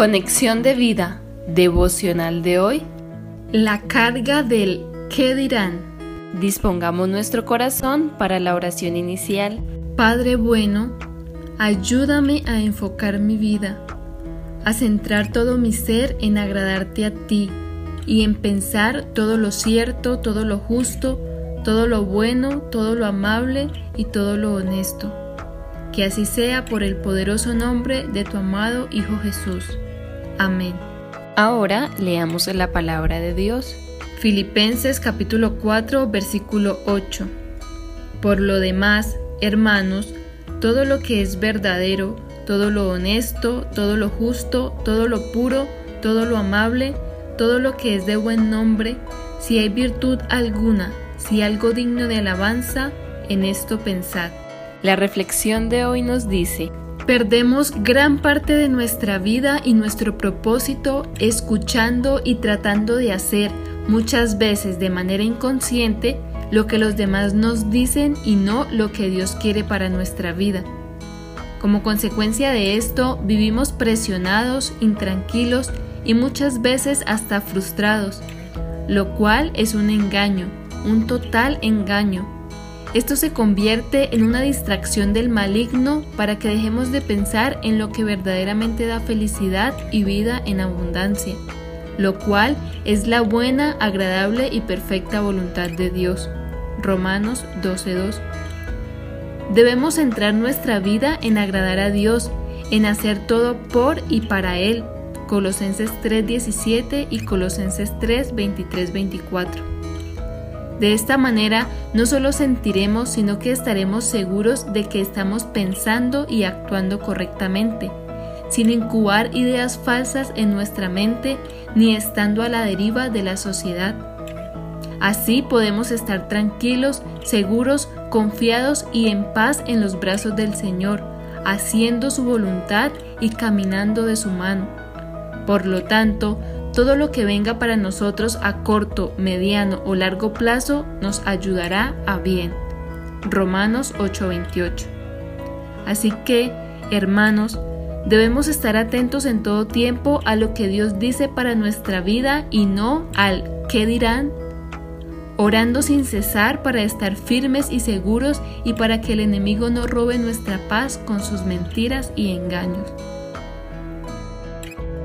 Conexión de vida devocional de hoy. La carga del ¿qué dirán? Dispongamos nuestro corazón para la oración inicial. Padre bueno, ayúdame a enfocar mi vida, a centrar todo mi ser en agradarte a ti y en pensar todo lo cierto, todo lo justo, todo lo bueno, todo lo amable y todo lo honesto. Que así sea por el poderoso nombre de tu amado Hijo Jesús. Amén. Ahora leamos la palabra de Dios. Filipenses capítulo 4 versículo 8. Por lo demás, hermanos, todo lo que es verdadero, todo lo honesto, todo lo justo, todo lo puro, todo lo amable, todo lo que es de buen nombre, si hay virtud alguna, si algo digno de alabanza, en esto pensad. La reflexión de hoy nos dice, Perdemos gran parte de nuestra vida y nuestro propósito escuchando y tratando de hacer muchas veces de manera inconsciente lo que los demás nos dicen y no lo que Dios quiere para nuestra vida. Como consecuencia de esto, vivimos presionados, intranquilos y muchas veces hasta frustrados, lo cual es un engaño, un total engaño esto se convierte en una distracción del maligno para que dejemos de pensar en lo que verdaderamente da felicidad y vida en abundancia, lo cual es la buena, agradable y perfecta voluntad de Dios. Romanos 12:2. Debemos centrar nuestra vida en agradar a Dios, en hacer todo por y para Él. Colosenses 3:17 y Colosenses 3:23-24. De esta manera no solo sentiremos, sino que estaremos seguros de que estamos pensando y actuando correctamente, sin incubar ideas falsas en nuestra mente ni estando a la deriva de la sociedad. Así podemos estar tranquilos, seguros, confiados y en paz en los brazos del Señor, haciendo su voluntad y caminando de su mano. Por lo tanto, todo lo que venga para nosotros a corto, mediano o largo plazo nos ayudará a bien. Romanos 8:28. Así que, hermanos, debemos estar atentos en todo tiempo a lo que Dios dice para nuestra vida y no al qué dirán, orando sin cesar para estar firmes y seguros y para que el enemigo no robe nuestra paz con sus mentiras y engaños.